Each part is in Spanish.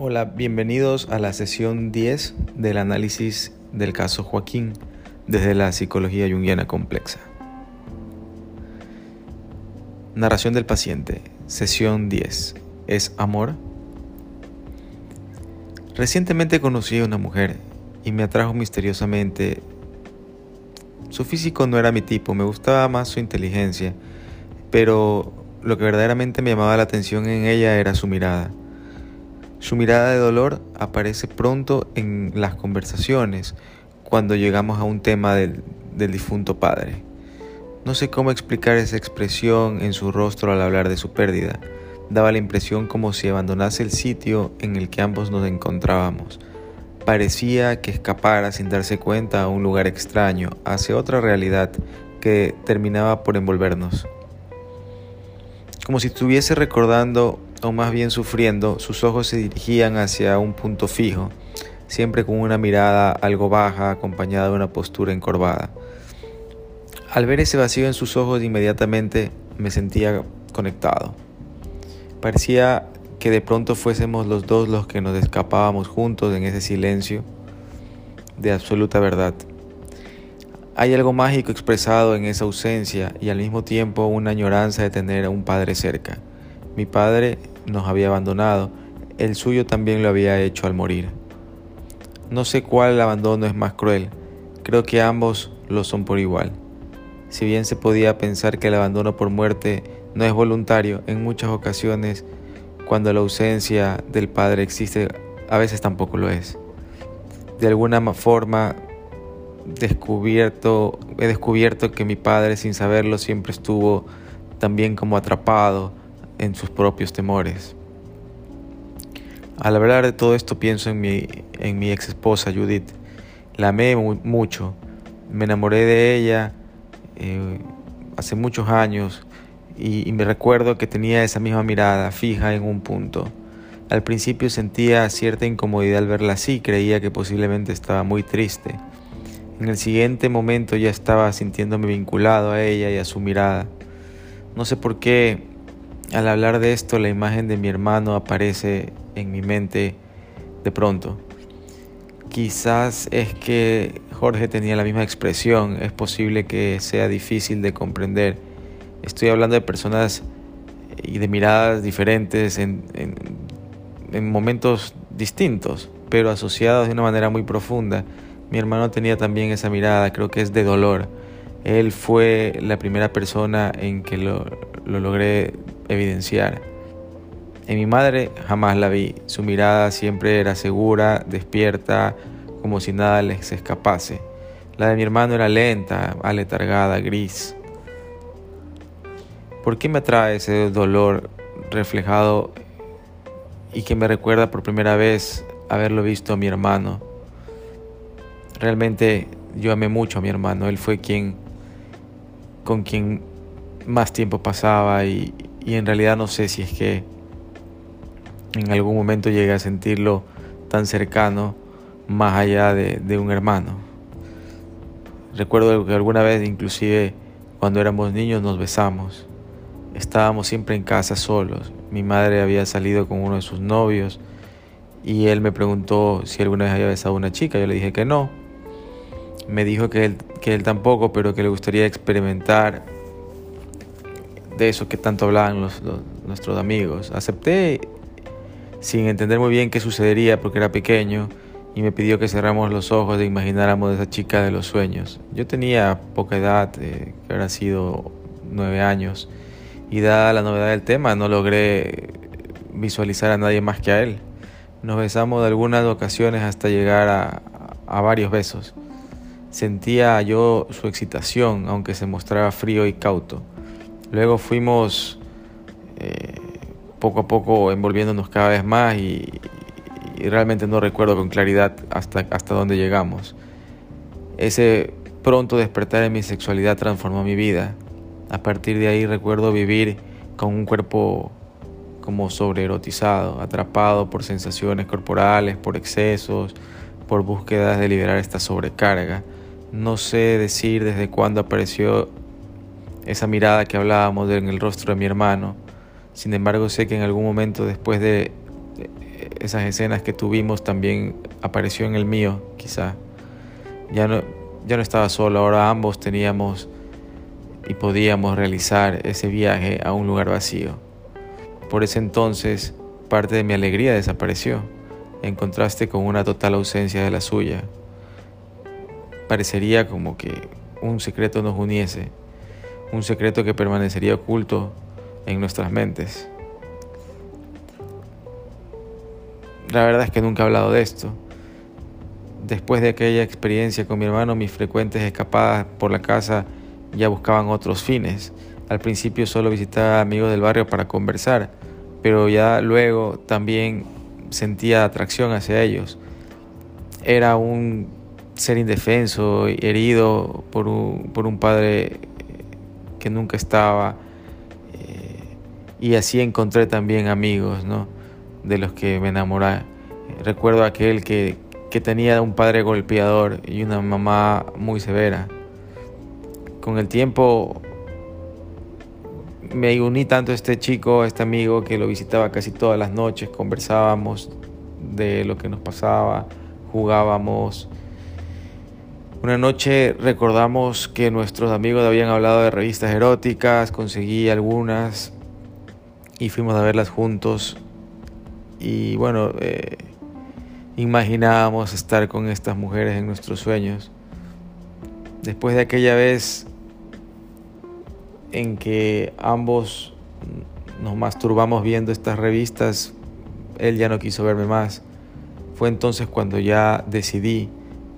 Hola, bienvenidos a la sesión 10 del análisis del caso Joaquín desde la psicología junguiana complexa. Narración del paciente, sesión 10. ¿Es amor? Recientemente conocí a una mujer y me atrajo misteriosamente. Su físico no era mi tipo, me gustaba más su inteligencia, pero lo que verdaderamente me llamaba la atención en ella era su mirada. Su mirada de dolor aparece pronto en las conversaciones cuando llegamos a un tema del, difunto padre. No sé cómo explicar esa expresión en su rostro al hablar de su pérdida. Daba la impresión como si abandonase el sitio en el que ambos nos encontrábamos. Parecía que escapara sin darse cuenta a un lugar extraño, hacia otra realidad que terminaba por envolvernos. Como si estuviese recordando o más bien sufriendo, sus ojos se dirigían hacia un punto fijo, siempre con una mirada algo baja acompañada de una postura encorvada. Al ver ese vacío en sus ojos inmediatamente me sentía conectado. Parecía que de pronto fuésemos los dos los que nos escapábamos juntos en ese silencio de absoluta verdad. Hay algo mágico expresado en esa ausencia y al mismo tiempo una añoranza de tener a un padre cerca. Mi padre nos había abandonado, el suyo también lo había hecho al morir. No sé cuál abandono es más cruel, creo que ambos lo son por igual. Si bien se podía pensar que el abandono por muerte no es voluntario, en muchas ocasiones, cuando la ausencia del padre existe, a veces tampoco lo es. De alguna forma, descubierto, he descubierto que mi padre, sin saberlo, siempre estuvo también como atrapado en sus propios temores. Al hablar de todo esto pienso en mi, en mi ex esposa Judith. La amé mucho, me enamoré de ella eh, hace muchos años y, y me recuerdo que tenía esa misma mirada fija en un punto. Al principio sentía cierta incomodidad al verla así, creía que posiblemente estaba muy triste. En el siguiente momento ya estaba sintiéndome vinculado a ella y a su mirada. No sé por qué al hablar de esto, la imagen de mi hermano aparece en mi mente de pronto. Quizás es que Jorge tenía la misma expresión, es posible que sea difícil de comprender. Estoy hablando de personas y de miradas diferentes en, en, momentos distintos, pero asociados de una manera muy profunda. Mi hermano tenía también esa mirada, creo que es de dolor. Él fue la primera persona en que lo logré evidenciar. En mi madre jamás la vi, su mirada siempre era segura, despierta, como si nada les escapase. La de mi hermano era lenta, aletargada, gris. ¿Por qué me atrae ese dolor reflejado y que me recuerda por primera vez haberlo visto a mi hermano? Realmente yo amé mucho a mi hermano, él fue quien con quien más tiempo pasaba y, y en realidad no sé si es que en algún momento llegué a sentirlo tan cercano más allá de, un hermano. Recuerdo que alguna vez inclusive cuando éramos niños nos besamos. Estábamos siempre en casa solos. Mi madre había salido con uno de sus novios y él me preguntó si alguna vez había besado a una chica. Yo le dije que no. Me dijo que él, que él tampoco, pero que le gustaría experimentar de eso que tanto hablaban nuestros amigos. Acepté sin entender muy bien qué sucedería porque era pequeño y me pidió que cerramos los ojos e imagináramos a esa chica de los sueños. Yo tenía poca edad, eh, que habrá sido nueve años, y dada la novedad del tema no logré visualizar a nadie más que a él. Nos besamos de algunas ocasiones hasta llegar a varios besos. Sentía yo su excitación, aunque se mostraba frío y cauto. Luego fuimos eh, poco a poco envolviéndonos cada vez más y, realmente no recuerdo con claridad hasta, hasta dónde llegamos. Ese pronto despertar en mi sexualidad transformó mi vida. A partir de ahí recuerdo vivir con un cuerpo como sobreerotizado, atrapado por sensaciones corporales, por excesos, por búsquedas de liberar esta sobrecarga. No sé decir desde cuándo apareció esa mirada que hablábamos en el rostro de mi hermano. Sin embargo, sé que en algún momento después de esas escenas que tuvimos también apareció en el mío, quizá. Ya no, ya no estaba solo, ahora ambos teníamos y podíamos realizar ese viaje a un lugar vacío. Por ese entonces, parte de mi alegría desapareció, en contraste con una total ausencia de la suya. Parecería como que un secreto nos uniese, un secreto que permanecería oculto en nuestras mentes. La verdad es que nunca he hablado de esto. Después de aquella experiencia con mi hermano, mis frecuentes escapadas por la casa ya buscaban otros fines. Al principio solo visitaba amigos del barrio para conversar, pero ya luego también sentía atracción hacia ellos. Era un ser indefenso, herido por un, por un padre que nunca estaba. Eh, y así encontré también amigos, ¿no? De los que me enamoré. Recuerdo aquel que, que tenía un padre golpeador y una mamá muy severa. Con el tiempo me uní tanto a este chico, a este amigo que lo visitaba casi todas las noches, conversábamos de lo que nos pasaba, jugábamos. Una noche recordamos que nuestros amigos habían hablado de revistas eróticas, conseguí algunas y fuimos a verlas juntos. Y bueno, eh, imaginábamos estar con estas mujeres en nuestros sueños. Después de aquella vez en que ambos nos masturbamos viendo estas revistas, él ya no quiso verme más. Fue entonces cuando ya decidí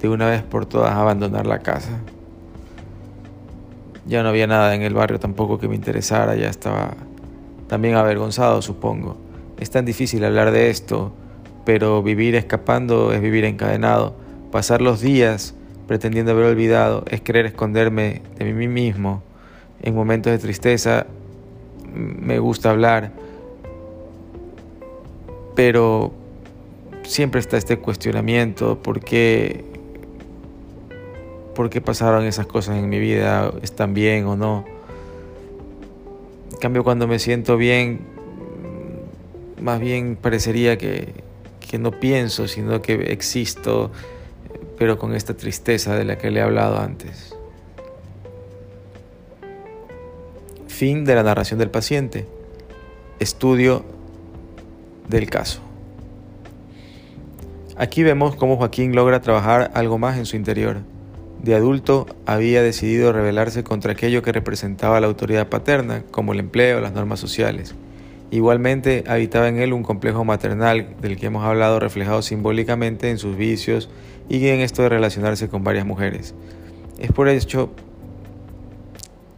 de una vez por todas abandonar la casa. Ya no había nada en el barrio tampoco que me interesara, ya estaba también avergonzado, supongo. Es tan difícil hablar de esto, pero vivir escapando es vivir encadenado. Pasar los días pretendiendo haber olvidado es querer esconderme de mí mismo. En momentos de tristeza me gusta hablar, pero siempre está este cuestionamiento, ¿por qué por qué pasaron esas cosas en mi vida, están bien o no. En cambio, cuando me siento bien, más bien parecería que, que no pienso, sino que existo, pero con esta tristeza de la que le he hablado antes. Fin de la narración del paciente. Estudio del caso. Aquí vemos cómo Joaquín logra trabajar algo más en su interior de adulto había decidido rebelarse contra aquello que representaba la autoridad paterna, como el empleo, las normas sociales. Igualmente habitaba en él un complejo maternal del que hemos hablado reflejado simbólicamente en sus vicios y en esto de relacionarse con varias mujeres. Es por hecho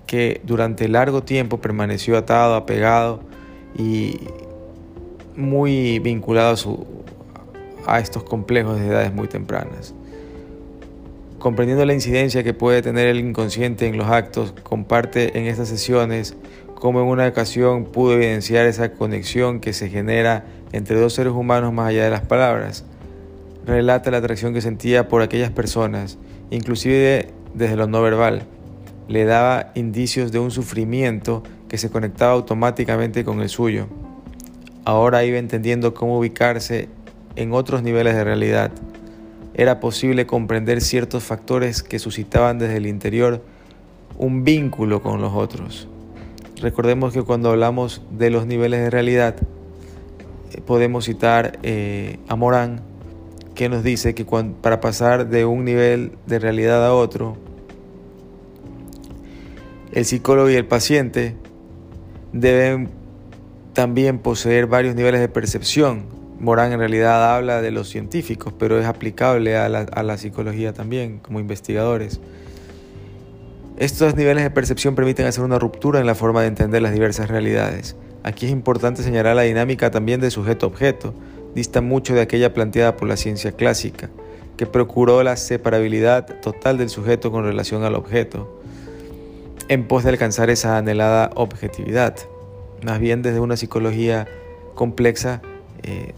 que durante largo tiempo permaneció atado, apegado y muy vinculado a, a estos complejos de edades muy tempranas. Comprendiendo la incidencia que puede tener el inconsciente en los actos, comparte en estas sesiones cómo en una ocasión pudo evidenciar esa conexión que se genera entre dos seres humanos más allá de las palabras. Relata la atracción que sentía por aquellas personas, inclusive desde lo no verbal. Le daba indicios de un sufrimiento que se conectaba automáticamente con el suyo. Ahora iba entendiendo cómo ubicarse en otros niveles de realidad era posible comprender ciertos factores que suscitaban desde el interior un vínculo con los otros. Recordemos que cuando hablamos de los niveles de realidad, eh, podemos citar eh, a Morán, que nos dice que para pasar de un nivel de realidad a otro, el psicólogo y el paciente deben también poseer varios niveles de percepción Morán en realidad habla de los científicos, pero es aplicable a la, psicología también, como investigadores. Estos niveles de percepción permiten hacer una ruptura en la forma de entender las diversas realidades. Aquí es importante señalar la dinámica también de sujeto-objeto, dista mucho de aquella planteada por la ciencia clásica, que procuró la separabilidad total del sujeto con relación al objeto, en pos de alcanzar esa anhelada objetividad. Más bien desde una psicología compleja, eh,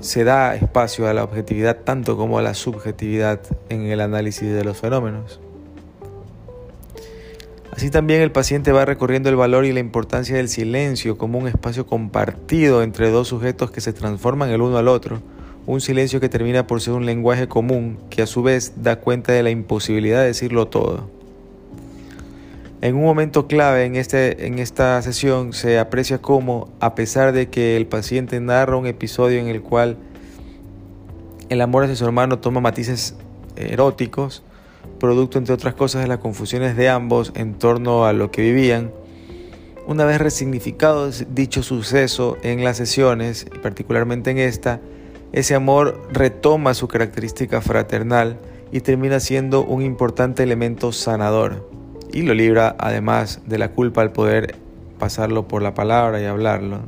se da espacio a la objetividad tanto como a la subjetividad en el análisis de los fenómenos. Así también el paciente va recorriendo el valor y la importancia del silencio como un espacio compartido entre dos sujetos que se transforman el uno al otro, un silencio que termina por ser un lenguaje común que a su vez da cuenta de la imposibilidad de decirlo todo. En un momento clave en, este, en esta sesión se aprecia cómo, a pesar de que el paciente narra un episodio en el cual el amor hacia su hermano toma matices eróticos, producto entre otras cosas de las confusiones de ambos en torno a lo que vivían, una vez resignificado dicho suceso en las sesiones, y particularmente en esta, ese amor retoma su característica fraternal y termina siendo un importante elemento sanador y lo libra además de la culpa al poder pasarlo por la palabra y hablarlo.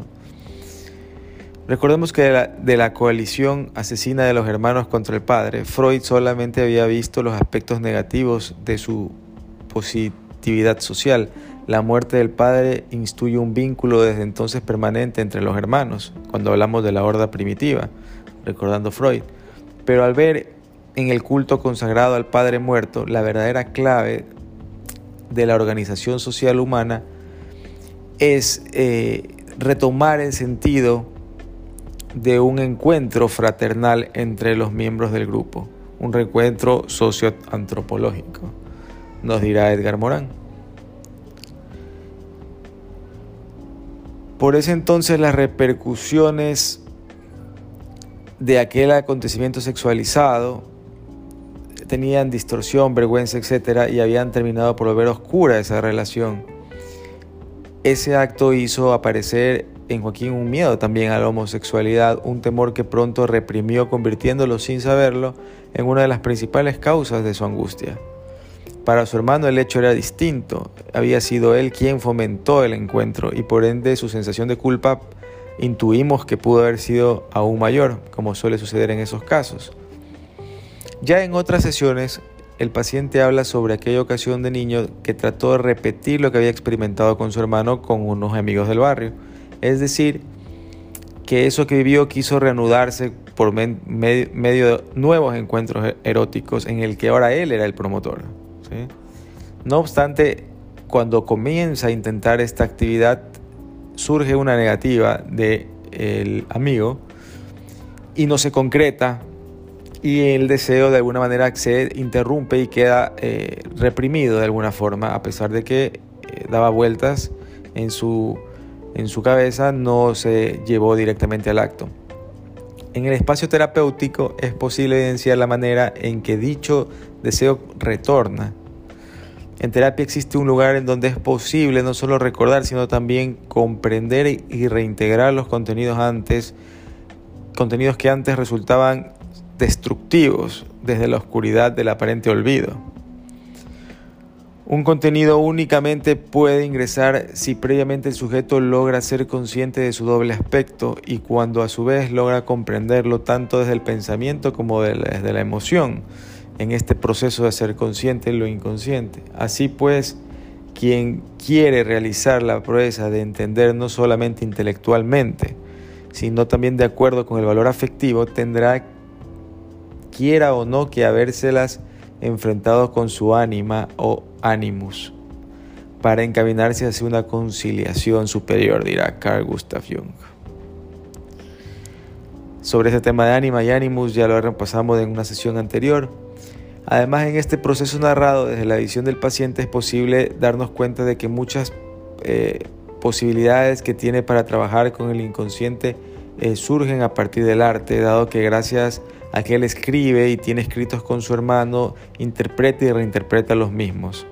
Recordemos que de la, de la, coalición asesina de los hermanos contra el padre, Freud solamente había visto los aspectos negativos de su positividad social. La muerte del padre instituye un vínculo desde entonces permanente entre los hermanos, cuando hablamos de la horda primitiva, recordando Freud. Pero al ver en el culto consagrado al padre muerto la verdadera clave de la organización social humana es eh, retomar el sentido de un encuentro fraternal entre los miembros del grupo, un reencuentro socioantropológico, nos dirá Edgar Morán. Por ese entonces las repercusiones de aquel acontecimiento sexualizado tenían distorsión, vergüenza, etc. y habían terminado por volver oscura esa relación. Ese acto hizo aparecer en Joaquín un miedo también a la homosexualidad, un temor que pronto reprimió convirtiéndolo sin saberlo en una de las principales causas de su angustia. Para su hermano el hecho era distinto, había sido él quien fomentó el encuentro y por ende su sensación de culpa intuimos que pudo haber sido aún mayor, como suele suceder en esos casos. Ya en otras sesiones, el paciente habla sobre aquella ocasión de niño que trató de repetir lo que había experimentado con su hermano con unos amigos del barrio es decir, que eso que vivió quiso reanudarse por medio de nuevos encuentros eróticos en el que ahora él era el promotor. No obstante, cuando comienza a intentar esta actividad, surge una negativa del amigo y no se concreta y el deseo de alguna manera se interrumpe y queda eh, reprimido de alguna forma, a pesar de que eh, daba vueltas en su en su cabeza no se llevó directamente al acto. En el espacio terapéutico es posible evidenciar la manera en que dicho deseo retorna. En terapia existe un lugar en donde es posible no solo recordar, sino también comprender y reintegrar los contenidos antes, contenidos que antes resultaban destructivos desde la oscuridad del aparente olvido. Un contenido únicamente puede ingresar si previamente el sujeto logra ser consciente de su doble aspecto y cuando a su vez logra comprenderlo tanto desde el pensamiento como desde la emoción en este proceso de ser consciente en lo inconsciente. Así pues, quien quiere realizar la proeza de entender no solamente intelectualmente, sino también de acuerdo con el valor afectivo, tendrá, quiera o no, que habérselas enfrentado con su ánima o animus para encaminarse hacia una conciliación superior, dirá Carl Gustav Jung. Sobre este tema de ánima y animus ya lo repasamos en una sesión anterior. Además, en este proceso narrado desde la visión del paciente es posible darnos cuenta de que muchas eh, posibilidades que tiene para trabajar con el inconsciente eh, surgen a partir del arte, dado que gracias a que él escribe y tiene escritos con su hermano, interpreta y reinterpreta los mismos.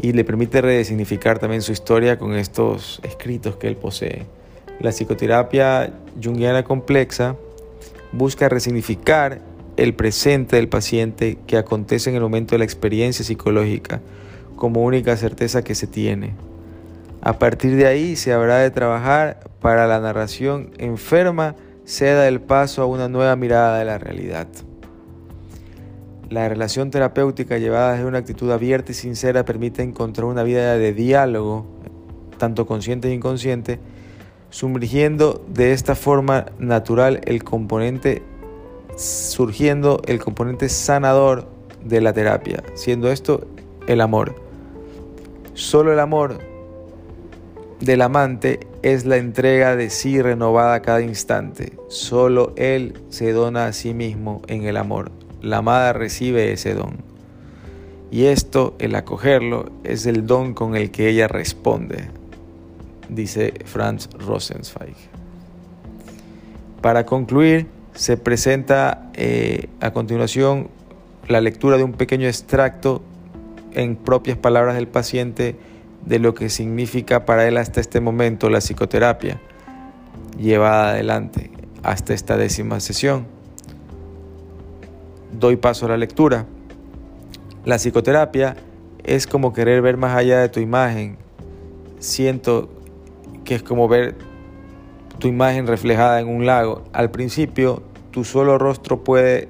Y le permite resignificar también su historia con estos escritos que él posee. La psicoterapia junguiana complexa busca resignificar el presente del paciente que acontece en el momento de la experiencia psicológica como única certeza que se tiene. A partir de ahí se habrá de trabajar para la narración enferma ceda el paso a una nueva mirada de la realidad. La relación terapéutica llevada desde una actitud abierta y sincera permite encontrar una vida de diálogo, tanto consciente e inconsciente, sumergiendo de esta forma natural el componente, surgiendo el componente sanador de la terapia, siendo esto el amor. Solo el amor del amante es la entrega de sí renovada cada instante. Solo él se dona a sí mismo en el amor. La amada recibe ese don. Y esto, el acogerlo, es el don con el que ella responde, dice Franz Rosenzweig. Para concluir, se presenta eh, a continuación la lectura de un pequeño extracto en propias palabras del paciente de lo que significa para él hasta este momento la psicoterapia llevada adelante hasta esta décima sesión. Doy paso a la lectura. La psicoterapia es como querer ver más allá de tu imagen. Siento que es como ver tu imagen reflejada en un lago. Al principio, tu solo rostro puede,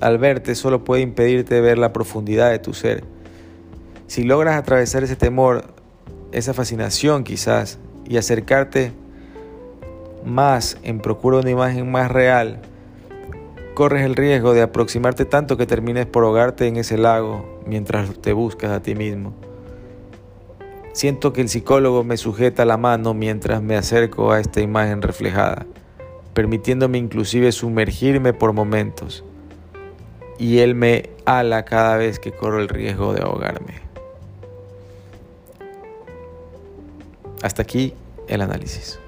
al verte, solo puede impedirte ver la profundidad de tu ser. Si logras atravesar ese temor, esa fascinación quizás, y acercarte más en procura de una imagen más real, corres el riesgo de aproximarte tanto que termines por ahogarte en ese lago mientras te buscas a ti mismo. Siento que el psicólogo me sujeta la mano mientras me acerco a esta imagen reflejada, permitiéndome inclusive sumergirme por momentos, y él me ala cada vez que corro el riesgo de ahogarme. Hasta aquí el análisis.